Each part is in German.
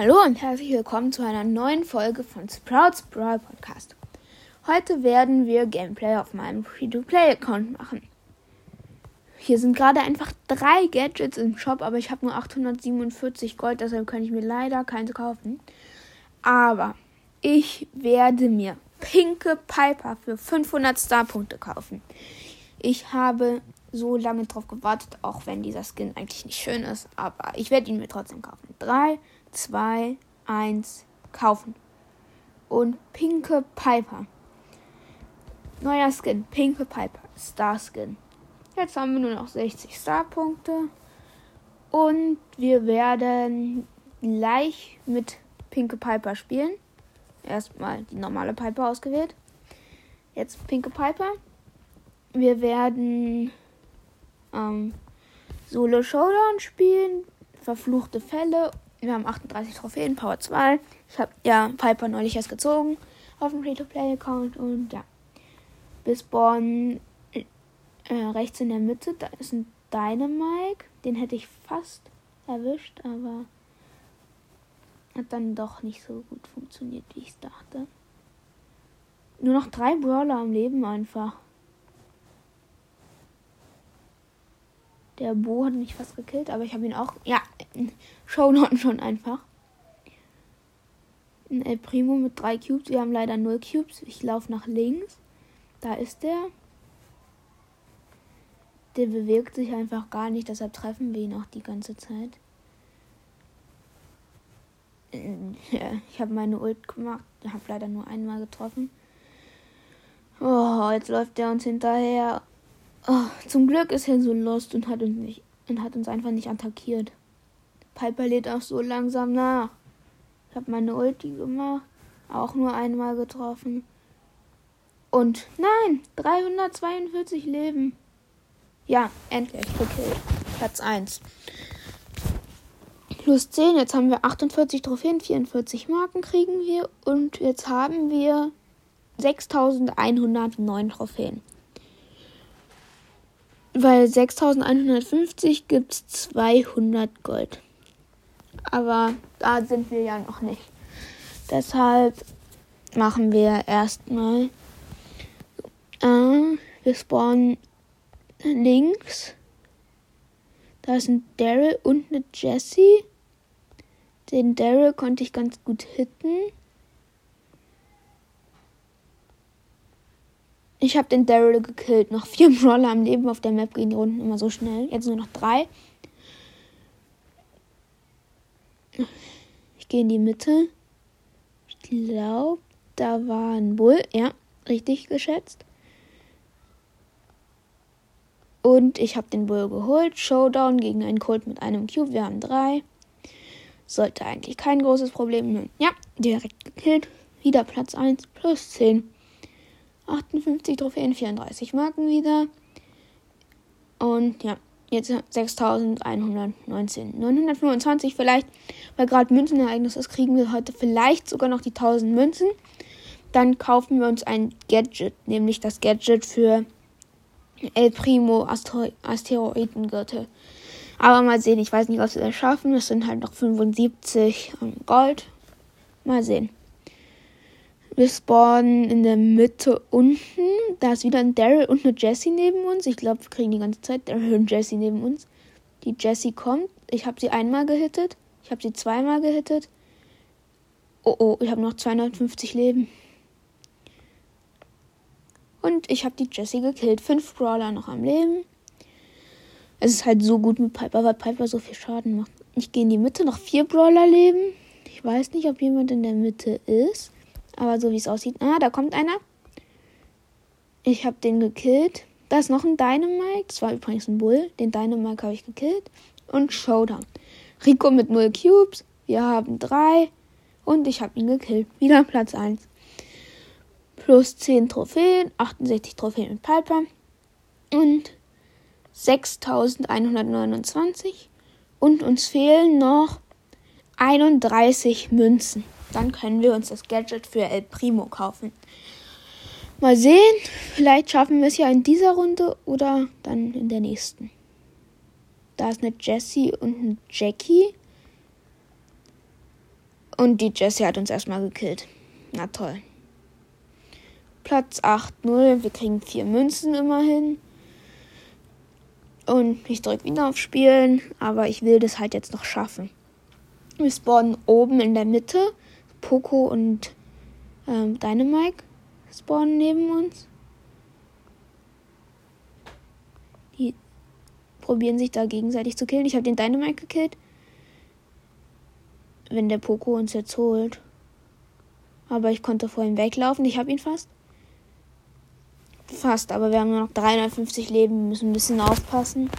Hallo und herzlich willkommen zu einer neuen Folge von Sprouts Brawl Podcast. Heute werden wir Gameplay auf meinem Free-to-Play-Account machen. Hier sind gerade einfach drei Gadgets im Shop, aber ich habe nur 847 Gold, deshalb kann ich mir leider keins kaufen. Aber ich werde mir Pinke Piper für 500 Star-Punkte kaufen. Ich habe so lange drauf gewartet, auch wenn dieser Skin eigentlich nicht schön ist, aber ich werde ihn mir trotzdem kaufen. 3, 2, 1, kaufen. Und Pinke Piper. Neuer Skin, Pinke Piper, Star Skin. Jetzt haben wir nur noch 60 Star-Punkte. Und wir werden gleich mit Pinke Piper spielen. Erstmal die normale Piper ausgewählt. Jetzt Pinke Piper. Wir werden ähm, Solo Showdown spielen, verfluchte Fälle. Wir haben 38 Trophäen, Power 2. Ich habe ja Piper neulich erst gezogen auf dem Free-to-Play-Account und ja. Bis Bonn äh, rechts in der Mitte, da ist ein Dynamike. Den hätte ich fast erwischt, aber hat dann doch nicht so gut funktioniert, wie ich es dachte. Nur noch drei Brawler am Leben einfach. Der Bo hat mich fast gekillt, aber ich habe ihn auch. Ja, Showdown schon einfach. Ein El Primo mit drei Cubes. Wir haben leider null Cubes. Ich laufe nach links. Da ist der. Der bewegt sich einfach gar nicht, deshalb treffen wir ihn auch die ganze Zeit. Ja, ich habe meine Ult gemacht, habe leider nur einmal getroffen. Oh, jetzt läuft der uns hinterher. Oh, zum Glück ist er so lost und hat uns nicht und hat uns einfach nicht attackiert. Piper lädt auch so langsam nach. Ich habe meine Ulti gemacht, auch nur einmal getroffen. Und nein, 342 Leben. Ja, endlich gekillt. Platz 1. Plus 10, jetzt haben wir 48 Trophäen, 44 Marken kriegen wir und jetzt haben wir 6109 Trophäen. Weil 6150 gibt es 200 Gold. Aber da sind wir ja noch nicht. Deshalb machen wir erstmal. Äh, wir spawnen links. Da ist ein Daryl und eine Jessie. Den Daryl konnte ich ganz gut hitten. Ich habe den Daryl gekillt. Noch vier Brawler am Leben auf der Map gehen die Runden immer so schnell. Jetzt nur noch drei. Ich gehe in die Mitte. Ich glaube, da war ein Bull. Ja, richtig geschätzt. Und ich habe den Bull geholt. Showdown gegen einen Colt mit einem Cube. Wir haben drei. Sollte eigentlich kein großes Problem sein. Ja, direkt gekillt. Wieder Platz 1 plus 10. 58 Trophäen, 34 Marken wieder. Und ja, jetzt 6119. 925 vielleicht, weil gerade Münzenereignis ist, kriegen wir heute vielleicht sogar noch die 1000 Münzen. Dann kaufen wir uns ein Gadget, nämlich das Gadget für El Primo Astero Asteroidengürtel. Aber mal sehen, ich weiß nicht, was wir da schaffen. Es sind halt noch 75 Gold. Mal sehen. Wir spawnen in der Mitte unten. Da ist wieder ein Daryl und eine Jessie neben uns. Ich glaube, wir kriegen die ganze Zeit Daryl und Jessie neben uns. Die Jessie kommt. Ich habe sie einmal gehittet. Ich habe sie zweimal gehittet. Oh oh, ich habe noch 250 Leben. Und ich habe die Jessie gekillt. Fünf Brawler noch am Leben. Es ist halt so gut mit Piper, weil Piper so viel Schaden macht. Ich gehe in die Mitte, noch vier Brawler leben. Ich weiß nicht, ob jemand in der Mitte ist. Aber so wie es aussieht. Ah, da kommt einer. Ich habe den gekillt. Da ist noch ein Dynamite. Das war übrigens ein Bull. Den Dynamite habe ich gekillt. Und Showdown. Rico mit 0 Cubes. Wir haben 3. Und ich habe ihn gekillt. Wieder Platz 1. Plus 10 Trophäen. 68 Trophäen mit Piper. Und 6129. Und uns fehlen noch 31 Münzen. Dann können wir uns das Gadget für El Primo kaufen. Mal sehen, vielleicht schaffen wir es ja in dieser Runde oder dann in der nächsten. Da ist eine Jessie und eine Jackie. Und die Jessie hat uns erstmal gekillt. Na toll. Platz 8-0. Wir kriegen vier Münzen immerhin. Und ich drücke wieder auf Spielen, aber ich will das halt jetzt noch schaffen. Wir spawnen oben in der Mitte. Poco und ähm, Dynamike spawnen neben uns. Die probieren sich da gegenseitig zu killen. Ich habe den Dynamite gekillt. Wenn der Poco uns jetzt holt. Aber ich konnte vor ihm weglaufen. Ich habe ihn fast. Fast, aber wir haben nur noch 350 Leben. Wir müssen ein bisschen aufpassen.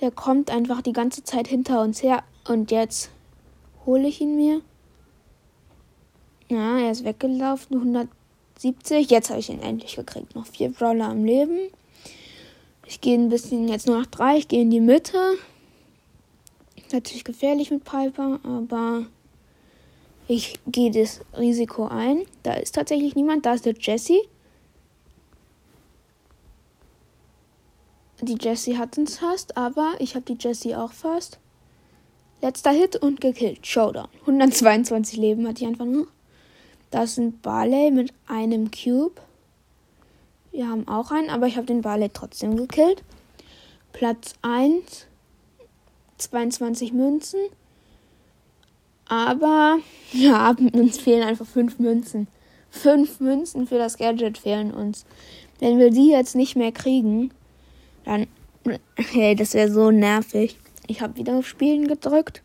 Er kommt einfach die ganze Zeit hinter uns her. Und jetzt hole ich ihn mir. Ja, er ist weggelaufen. 170. Jetzt habe ich ihn endlich gekriegt. Noch vier Brawler am Leben. Ich gehe ein bisschen, jetzt nur noch drei. Ich gehe in die Mitte. Natürlich gefährlich mit Piper, aber ich gehe das Risiko ein. Da ist tatsächlich niemand. Da ist der Jesse. Die Jessie hat uns fast, aber ich habe die Jessie auch fast. Letzter Hit und gekillt. Showdown. 122 Leben hatte ich einfach nur. Das sind Barley mit einem Cube. Wir haben auch einen, aber ich habe den Barley trotzdem gekillt. Platz 1. 22 Münzen. Aber ja, uns fehlen einfach 5 Münzen. 5 Münzen für das Gadget fehlen uns. Wenn wir die jetzt nicht mehr kriegen, dann. Hey, das wäre so nervig. Ich habe wieder auf Spielen gedrückt.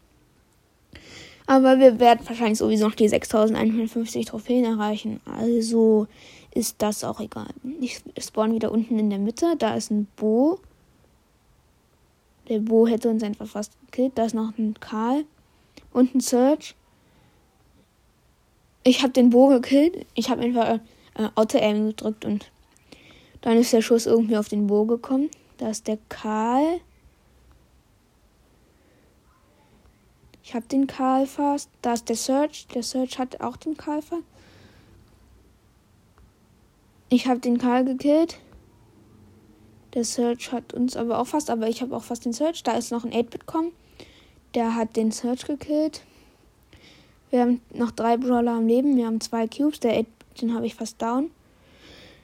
Aber wir werden wahrscheinlich sowieso noch die 6150 Trophäen erreichen. Also ist das auch egal. Ich spawn wieder unten in der Mitte. Da ist ein Bo. Der Bo hätte uns einfach fast gekillt. Da ist noch ein Karl. Und ein Search. Ich habe den Bo gekillt. Ich habe einfach äh, Auto-Aim gedrückt und dann ist der Schuss irgendwie auf den Bo gekommen. Da ist der Karl. Ich habe den Karl fast. Da ist der Search. Der Search hat auch den Karl fast. Ich habe den Karl gekillt. Der Search hat uns aber auch fast, aber ich habe auch fast den Search. Da ist noch ein 8-Bit kommen. Der hat den Search gekillt. Wir haben noch drei Brawler am Leben. Wir haben zwei Cubes. Der 8 den habe ich fast down.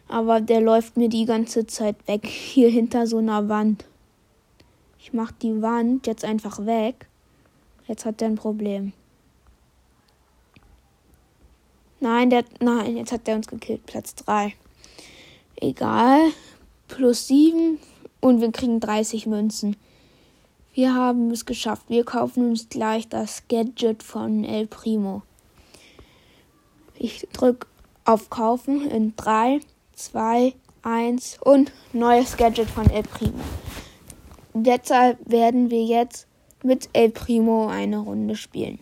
Aber der läuft mir die ganze Zeit weg. Hier hinter so einer Wand. Ich mache die Wand jetzt einfach weg. Jetzt hat er ein Problem. Nein, der, nein, jetzt hat der uns gekillt. Platz 3. Egal. Plus 7 und wir kriegen 30 Münzen. Wir haben es geschafft. Wir kaufen uns gleich das Gadget von El Primo. Ich drücke auf Kaufen in 3, 2, 1 und neues Gadget von El Primo. Deshalb werden wir jetzt mit El Primo eine Runde spielen.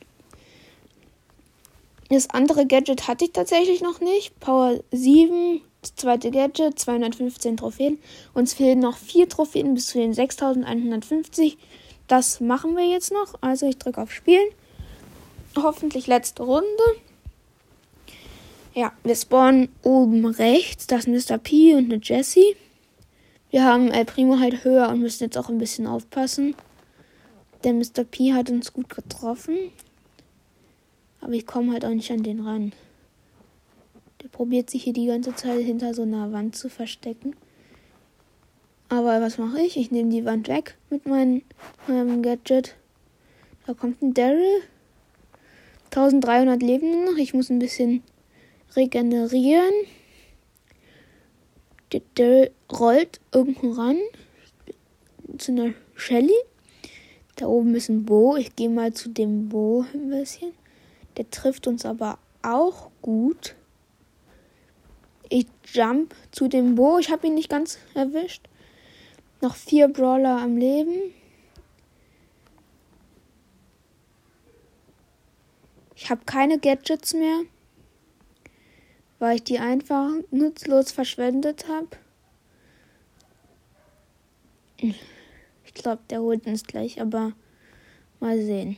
Das andere Gadget hatte ich tatsächlich noch nicht. Power 7, das zweite Gadget, 215 Trophäen. Uns fehlen noch vier Trophäen bis zu den 6150. Das machen wir jetzt noch. Also ich drücke auf Spielen. Hoffentlich letzte Runde. Ja, wir spawnen oben rechts. Das ist Mr. P und eine Jessie. Wir haben El Primo halt höher und müssen jetzt auch ein bisschen aufpassen. Der Mr. P hat uns gut getroffen. Aber ich komme halt auch nicht an den ran. Der probiert sich hier die ganze Zeit hinter so einer Wand zu verstecken. Aber was mache ich? Ich nehme die Wand weg mit meinem, meinem Gadget. Da kommt ein Daryl. 1300 Leben noch. Ich muss ein bisschen regenerieren. Der Daryl rollt irgendwo ran. Zu einer Shelly. Da oben ist ein Bo. Ich gehe mal zu dem Bo ein bisschen. Der trifft uns aber auch gut. Ich jump zu dem Bo. Ich habe ihn nicht ganz erwischt. Noch vier Brawler am Leben. Ich habe keine Gadgets mehr, weil ich die einfach nutzlos verschwendet habe. Ich glaube, der holt uns gleich, aber mal sehen.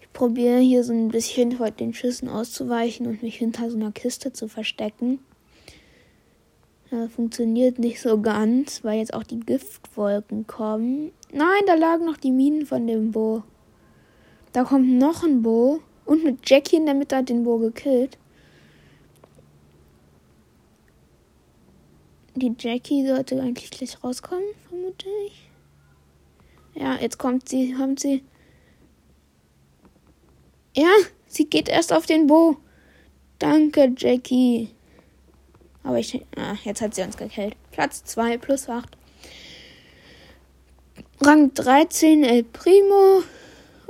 Ich probiere hier so ein bisschen vor den Schüssen auszuweichen und mich hinter so einer Kiste zu verstecken. Das funktioniert nicht so ganz, weil jetzt auch die Giftwolken kommen. Nein, da lagen noch die Minen von dem Bo. Da kommt noch ein Bo. Und mit Jackie in der Mitte hat den Bo gekillt. Die Jackie sollte eigentlich gleich rauskommen, vermute ich. Ja, jetzt kommt sie, kommt sie. Ja, sie geht erst auf den Bo. Danke, Jackie. Aber ich. Ah, jetzt hat sie uns gekillt. Platz 2 plus 8. Rang 13 El Primo.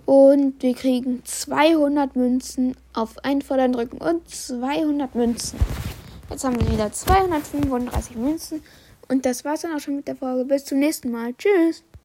Und wir kriegen 200 Münzen auf Einfordern drücken und 200 Münzen. Jetzt haben wir wieder 235 Münzen. Und das war's dann auch schon mit der Folge. Bis zum nächsten Mal. Tschüss.